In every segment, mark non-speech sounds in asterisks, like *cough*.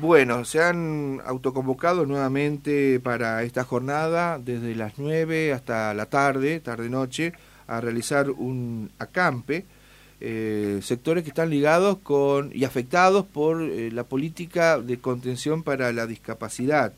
Bueno, se han autoconvocado nuevamente para esta jornada desde las 9 hasta la tarde, tarde-noche, a realizar un acampe. Eh, sectores que están ligados con y afectados por eh, la política de contención para la discapacidad.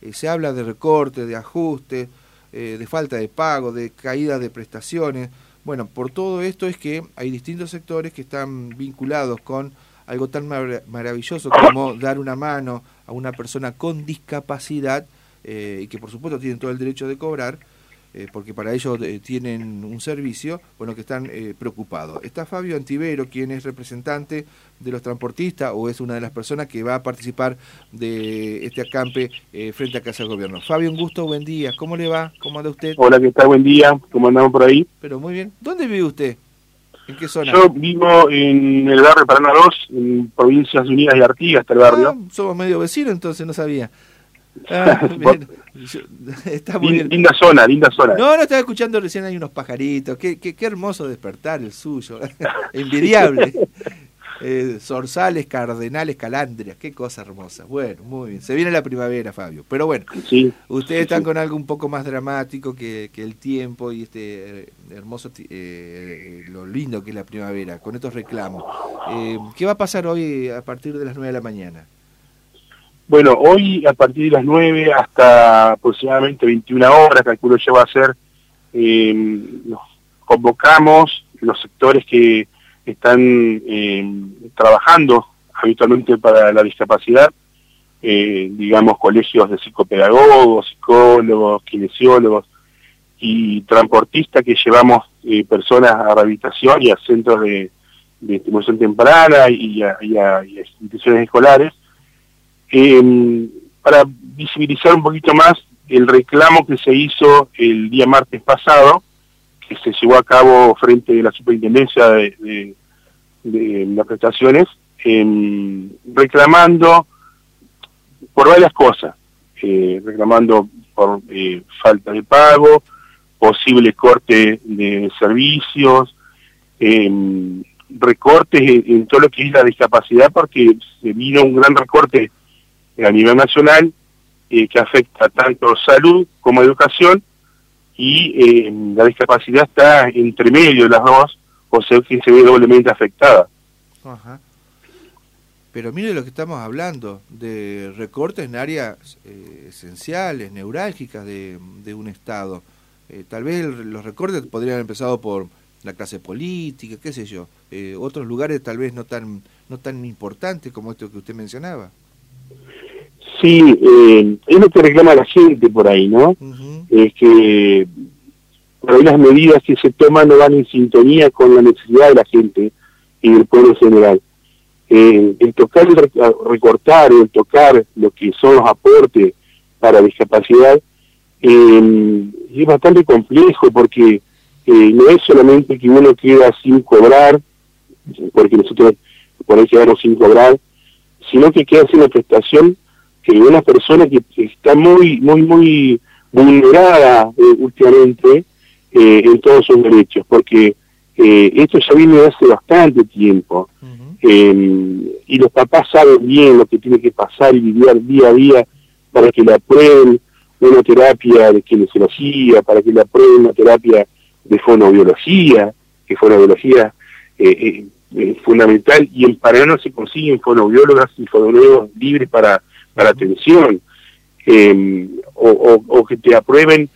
Eh, se habla de recortes, de ajustes, de falta de pago, de caída de prestaciones. Bueno, por todo esto es que hay distintos sectores que están vinculados con algo tan maravilloso como dar una mano a una persona con discapacidad y que por supuesto tienen todo el derecho de cobrar eh, porque para ellos eh, tienen un servicio, bueno, que están eh, preocupados. Está Fabio Antivero, quien es representante de los transportistas o es una de las personas que va a participar de este acampe frente a Casa del Gobierno. Fabio, un gusto, buen día. ¿Cómo le va? ¿Cómo anda usted? Hola, ¿qué tal? Buen día. ¿Cómo andamos por ahí? Pero muy bien. ¿Dónde vive usted? ¿En qué zona? Yo vivo en el barrio Paraná 2, en Provincias Unidas de Artigas, hasta el barrio. Ah, somos medio vecinos, entonces no sabía. Ah, *laughs* *laughs* Está muy Linda zona, linda zona. No, no estaba escuchando recién hay unos pajaritos. Qué, qué, hermoso despertar el suyo. *laughs* Envidiable. Eh, zorzales, cardenales, calandrias, qué cosa hermosa. Bueno, muy bien. Se viene la primavera, Fabio. Pero bueno, ustedes están con algo un poco más dramático que, el tiempo y este eh, hermoso, eh, lo lindo que es la primavera, con estos reclamos. ¿Qué va a pasar hoy a partir de las 9 de la mañana? Bueno, hoy a partir de las 9 hasta aproximadamente 21 horas, calculo ya va a ser, eh, convocamos los sectores que están em, trabajando habitualmente para la discapacidad, eh, digamos colegios de psicopedagogos, psicólogos, kinesiólogos y transportistas que llevamos eh, personas a rehabilitación y a centros de, estimulación temprana y a instituciones escolares eh, para visibilizar un poquito más el reclamo que se hizo el día martes pasado, que se llevó a cabo frente a la Superintendencia de, las prestaciones, reclamando por varias cosas, eh, reclamando por eh, falta de pago, posible corte de servicios, em, recortes en, en, todo lo que es la discapacidad, porque se vino un gran recorte a nivel nacional eh, que afecta tanto salud como educación y eh, la discapacidad está entre medio de las dos, o sea que se ve doblemente afectada. Pero mire lo que estamos hablando, de recortes en áreas eh, esenciales, neurálgicas de, de un Estado. tal vez los recortes podrían haber empezado por la clase política, qué sé yo. otros lugares tal vez no tan, no tan importantes como esto que usted mencionaba. Sí, eh, es lo que reclama la gente por ahí, ¿no? Es que por ahí las medidas que se toman no van en sintonía con la necesidad de la gente y del pueblo en general. Eh, el tocar, el recortar, el tocar lo que son los aportes para discapacidad eh, es bastante complejo porque eh, no es solamente que uno queda sin cobrar, porque nosotros por ahí quedamos sin cobrar, sino que queda sin la prestación que una persona que, está muy, muy, muy vulnerada eh, últimamente eh, en todos sus derechos, porque eh, esto ya viene de hace bastante tiempo. Em, y los papás saben bien lo que tiene que pasar y vivir día a día para que le aprueben una terapia de kinesiología, para que le aprueben una terapia de fonobiología, que fonobiología es fundamental, y en Paraná se consiguen fonobiólogas y fonobiólogos libres para para atención, em, o, que te aprueben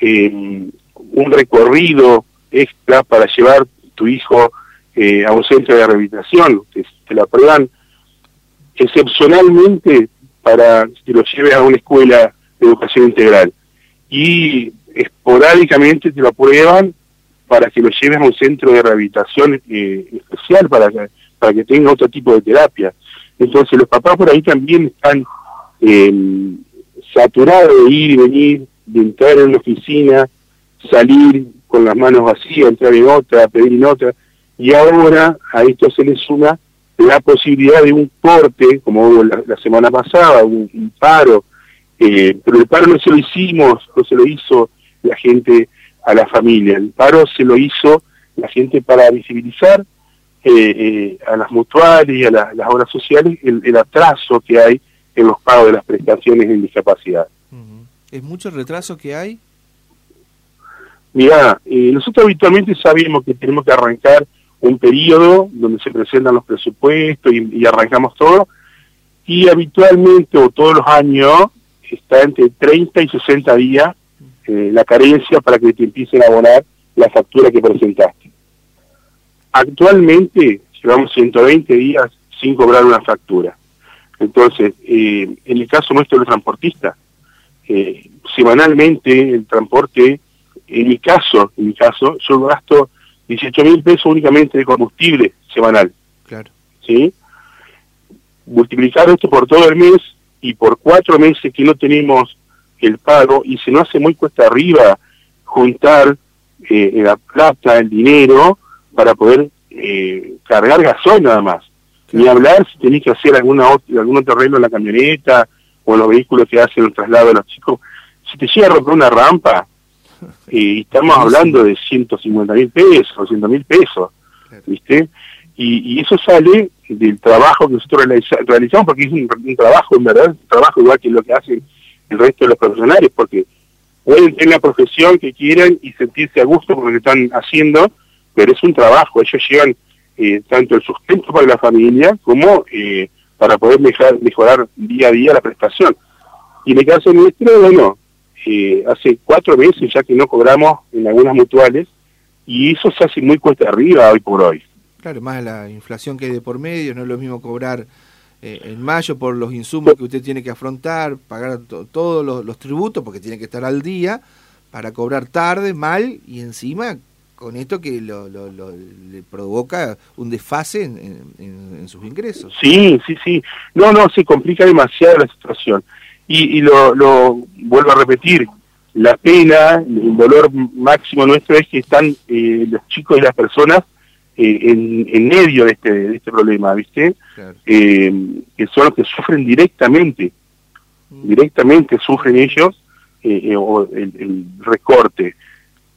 em, un recorrido extra para llevar tu hijo eh, a un centro de rehabilitación, que te lo aprueban excepcionalmente para que lo lleves a una escuela de educación integral. Y esporádicamente te lo aprueban para que lo lleves a un centro de rehabilitación eh, especial, para para que tenga otro tipo de terapia. Entonces los papás por ahí también están eh, saturado de ir y venir, de entrar en una oficina, salir con las manos vacías, entrar en otra, pedir en otra, y ahora a esto se le suma la posibilidad de un corte, como hubo la, semana pasada, un, paro, eh, pero el paro no se lo hicimos, no se lo hizo la gente a la familia, el paro se lo hizo la gente para visibilizar eh, eh, a las mutuales y a las obras sociales el atraso que hay en los pagos de las prestaciones en discapacidad. ¿Es mucho el retraso que hay? Mira, eh, nosotros habitualmente sabemos que tenemos que arrancar un periodo donde se presentan los presupuestos y, arrancamos todo, y habitualmente o todos los años está entre 30 y 60 días eh, la carencia para que te empiecen a abonar la factura que presentaste. Actualmente llevamos 120 días sin cobrar una factura. Entonces, eh, en el caso nuestro del transportista, eh, semanalmente el transporte, en mi caso, en mi caso, yo gasto 18 mil pesos únicamente de combustible semanal. Claro. ¿Sí? Multiplicar esto por todo el mes y por cuatro meses que no tenemos el pago y se nos hace muy cuesta arriba juntar eh, la plata, el dinero, para poder eh, cargar gasoil nada más. Ni hablar si tenés que hacer alguna algún otro arreglo en la camioneta o en los vehículos que hacen el traslado de los chicos. Si te llega a romper una rampa, *laughs* y estamos hablando de 150 mil pesos, 200 mil pesos, ¿viste? Y, eso sale del trabajo que nosotros realizamos, porque es un, trabajo, en verdad, un trabajo igual que lo que hacen el resto de los profesionales, porque pueden tener la profesión que quieran y sentirse a gusto con lo que están haciendo, pero es un trabajo, ellos llevan eh, tanto el sustento para la familia como eh, para poder mejorar, día a día la prestación. Y en el caso nuestro, bueno, eh, hace cuatro meses ya que no cobramos en algunas mutuales y eso se hace muy cuesta arriba hoy por hoy. Claro, más la inflación que hay de por medio, no es lo mismo cobrar eh, en mayo por los insumos que usted tiene que afrontar, pagar todos los, tributos porque tiene que estar al día, para cobrar tarde, mal y encima con esto que lo, le provoca un desfase en, sus ingresos. Sí, sí, sí. No, no, se complica demasiado la situación. Y, y lo, lo, vuelvo a repetir, la pena, el dolor máximo nuestro es que están eh, los chicos y las personas eh, en, en, medio de este, de este problema, ¿viste? Eh, que son los que sufren directamente, mm. directamente sufren ellos o el, el, recorte.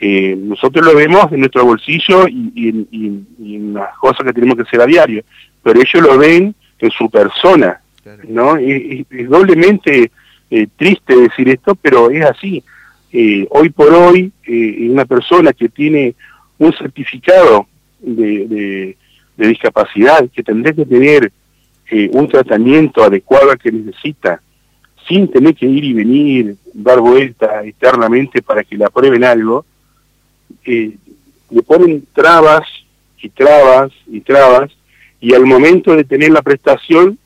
Nosotros lo vemos en nuestro bolsillo y, y, en las cosas que tenemos que hacer a diario, pero ellos lo ven en su persona, ¿no? Es, doblemente eh, triste decir esto, pero es así. Eh, hoy por hoy, eh, una persona que tiene un certificado de, discapacidad, que tendría que tener un tratamiento adecuado al que necesita, sin tener que ir y venir, dar vuelta externamente para que le aprueben algo, le ponen trabas y trabas y trabas, y al momento de tener la prestación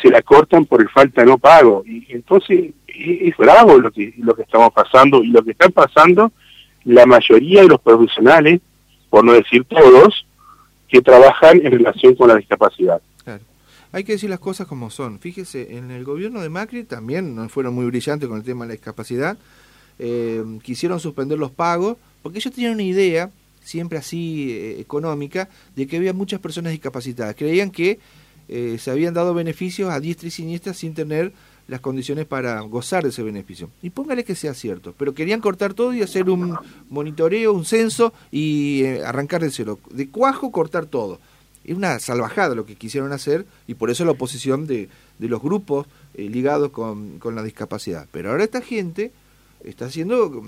se la cortan por el falta no pago. Y entonces es bravo lo que, lo que estamos pasando y lo que están pasando la mayoría de los profesionales, por no decir todos, que trabajan en relación con la discapacidad. Claro. Hay que decir las cosas como son. Fíjese, en el gobierno de Macri también no fueron muy brillantes con el tema de la discapacidad. Eh, quisieron suspender los pagos porque ellos tenían una idea, siempre así eh, económica, de que había muchas personas discapacitadas. Creían que eh, se habían dado beneficios a diestra y siniestra sin tener las condiciones para gozar de ese beneficio. Y póngale que sea cierto, pero querían cortar todo y hacer un monitoreo, un censo y eh, arrancar de. De cuajo cortar todo. Es una salvajada lo que quisieron hacer y por eso la oposición de, de los grupos eh, ligados con, con, la discapacidad. Pero ahora esta gente está haciendo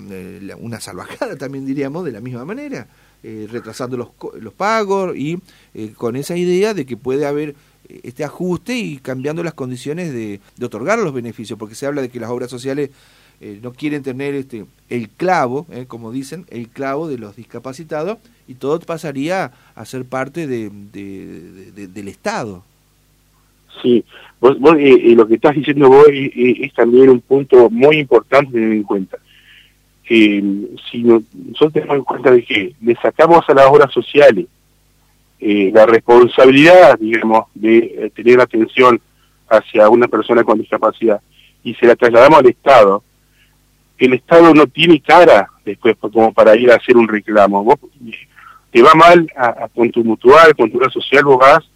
una salvajada *laughs* también diríamos de la misma manera. retrasando los, los pagos y con esa idea de que puede haber este ajuste y cambiando las condiciones de, otorgar los beneficios, porque se habla de que las obras sociales eh, no quieren tener este el clavo, eh, como dicen, el clavo de los discapacitados, y todo pasaría a ser parte de, del Estado. Sí, vos, eh, lo que estás diciendo vos es, también un punto muy importante tener en cuenta. si nosotros tenemos en cuenta de que le sacamos a las obras sociales eh, la responsabilidad, digamos, de eh, tener atención hacia una persona con discapacidad y se la trasladamos al Estado, el Estado no tiene cara después como para ir a hacer un reclamo. Vos te va mal a, con tu mutual, con tu red social, vos vas,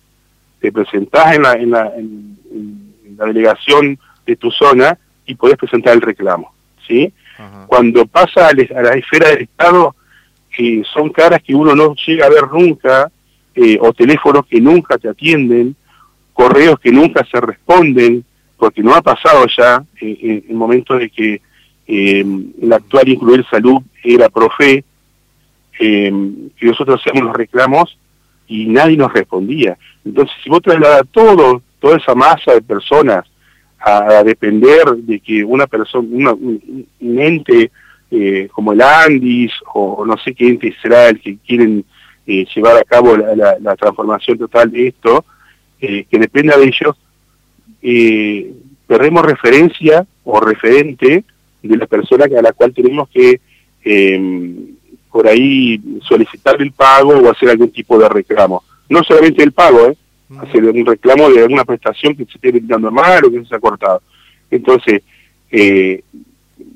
te presentás en la, en la, en, la delegación de tu zona y podés presentar el reclamo. ¿sí? Cuando pasa a, la esfera del Estado, que son caras que uno no llega a ver nunca, eh, o teléfonos que nunca te atienden, correos que nunca se responden, porque no ha pasado ya en el momento de que el actual incluir salud era profe, que nosotros hacíamos los reclamos y nadie nos respondía. Entonces, si vos trasladas todo, toda esa masa de personas a, depender de que una persona, un, ente eh, como el Andis o no sé qué ente será el que quieren eh, llevar a cabo la, transformación total de esto, eh, que dependa de ellos, perdemos referencia o referente de la persona a la cual tenemos que por ahí solicitar el pago o hacer algún tipo de reclamo. No solamente el pago, ¿eh? hacer un reclamo de alguna prestación que se esté brindando mal o que se ha cortado. Entonces, eh,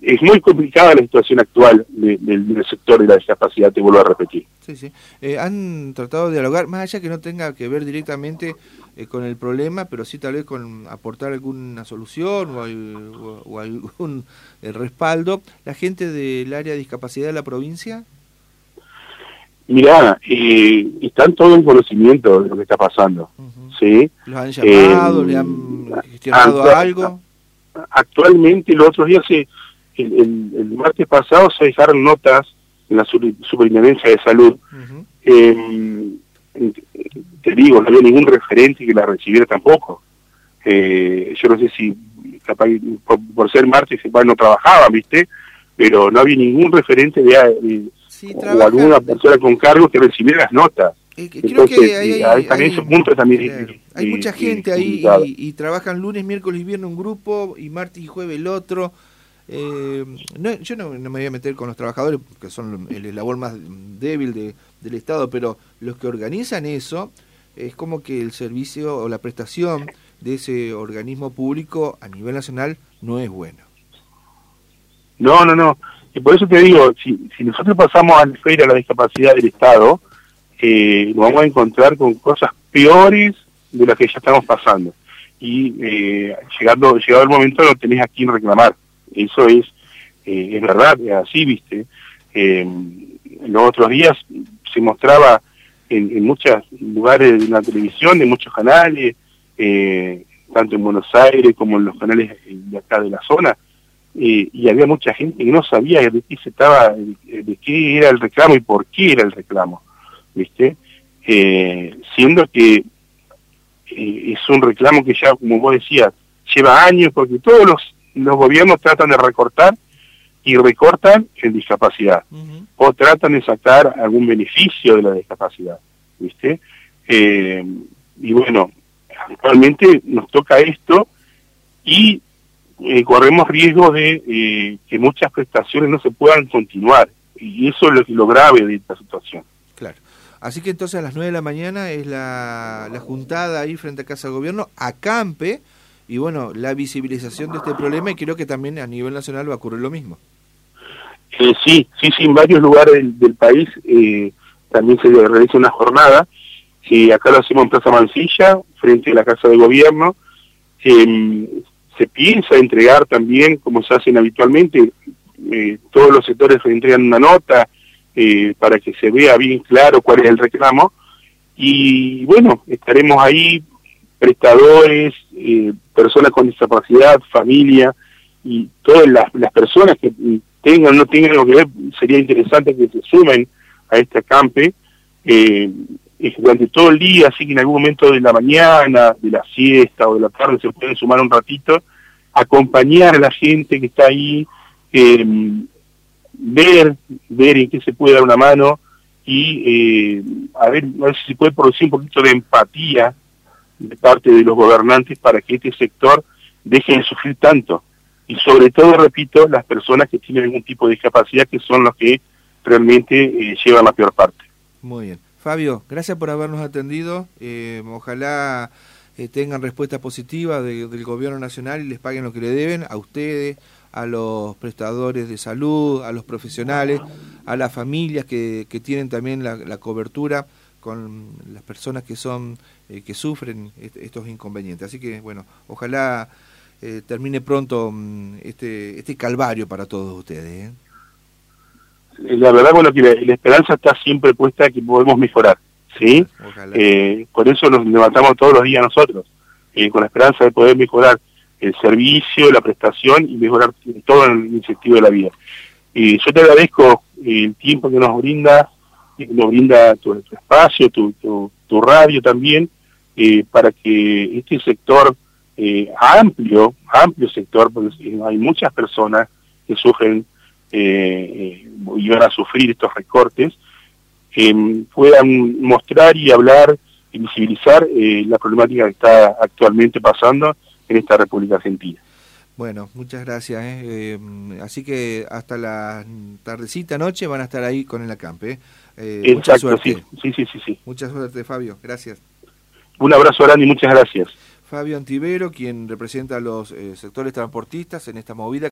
es muy complicada la situación actual del sector de la discapacidad, te vuelvo a repetir. Sí, sí. Eh, han tratado de dialogar, más allá que no tenga que ver directamente eh, con el problema, pero sí tal vez con aportar alguna solución o, algún respaldo, la gente del área de discapacidad de la provincia. Mirá, eh, están todos en conocimiento de lo que está pasando. ¿sí? ¿Los han llamado? ¿Le han gestionado algo? Actualmente, los otros días, el, el, martes pasado, se dejaron notas en la Superintendencia de Salud. Em, te digo, no había ningún referente que la recibiera tampoco. Eh, yo no sé si por, ser martes no trabajaban, ¿viste? Pero no había ningún referente de o alguna persona con cargo que recibiera las notas. Eh, creo que hay, hay, mucha gente ahí y, trabajan lunes, miércoles y viernes un grupo y martes y jueves el otro. Eh, yo no, me voy a meter con los trabajadores, que son el eslabón más débil de, del Estado, pero los que organizan eso, es como que el servicio o la prestación de ese organismo público a nivel nacional no es bueno. No, no, no. Y por eso te digo, si, si nosotros pasamos a la feria la discapacidad del Estado, eh, nos vamos a encontrar con cosas peores de las que ya estamos pasando. Y eh, llegando, llegado el momento no tenés a quién reclamar. Eso es, eh, es verdad, es así, viste. Los otros días se mostraba en, en muchos lugares de la televisión, de muchos canales, tanto en Buenos Aires como en los canales de acá de la zona, eh, y había mucha gente que no sabía de qué se estaba, de qué era el reclamo y por qué era el reclamo, ¿viste? Eh, siendo que eh, es un reclamo que ya, como vos decías, lleva años porque todos los, los gobiernos tratan de recortar y recortan en discapacidad o tratan de sacar algún beneficio de la discapacidad, ¿viste? y bueno, actualmente nos toca esto y eh, corremos riesgo de eh, que muchas prestaciones no se puedan continuar. Y eso es lo, lo grave de esta situación. Claro. Así que entonces a las 9 de la mañana es la, la juntada ahí frente a Casa de Gobierno, acampe, y bueno, la visibilización de este problema, y creo que también a nivel nacional va a ocurrir lo mismo. Eh, sí, sí, sí, en varios lugares del, país también se realiza una jornada. acá lo hacemos en Plaza Mansilla, frente a la Casa de Gobierno se piensa entregar también, como se hacen habitualmente, eh, todos los sectores entregan una nota eh, para que se vea bien claro cuál es el reclamo. Y bueno, estaremos ahí, prestadores, eh, personas con discapacidad, familia y todas las, personas que tengan o no tengan lo que ver, sería interesante que se sumen a este acampe durante todo el día, así que en algún momento de la mañana, de la siesta o de la tarde se pueden sumar un ratito, acompañar a la gente que está ahí, eh, ver, ver en qué se puede dar una mano y eh, a, ver, a ver si se puede producir un poquito de empatía de parte de los gobernantes para que este sector deje de sufrir tanto. Y sobre todo, repito, las personas que tienen algún tipo de discapacidad que son los que realmente eh, llevan la peor parte. Muy bien. Fabio, gracias por habernos atendido. Eh, ojalá eh, tengan respuesta positiva del gobierno nacional y les paguen lo que le deben a ustedes, a los prestadores de salud, a los profesionales, a las familias que, tienen también la, cobertura con las personas que son eh, que sufren estos inconvenientes. Así que bueno, ojalá termine pronto mm, este este calvario para todos ustedes la verdad, bueno, que la, esperanza está siempre puesta que podemos mejorar, ¿sí? Eh, por eso nos levantamos todos los días nosotros, eh, con la esperanza de poder mejorar. el servicio, la prestación y mejorar todo en el sentido de la vida. Eh, yo te agradezco el tiempo que nos brinda, nos brinda tu, espacio, tu, tu, radio también, eh, para que este sector eh, amplio, amplio sector, porque hay muchas personas que sufren y van a sufrir estos recortes, puedan mostrar y hablar y visibilizar la problemática que está actualmente pasando en esta República Argentina. Bueno, muchas gracias. ¿eh? Eh, así que hasta la tardecita noche van a estar ahí con el acampe. ¿eh? mucha suerte. Sí, sí, sí, sí, Mucha suerte, Fabio. Gracias. Un abrazo grande y muchas gracias. Fabio Antivero, quien representa a los sectores transportistas en esta movida.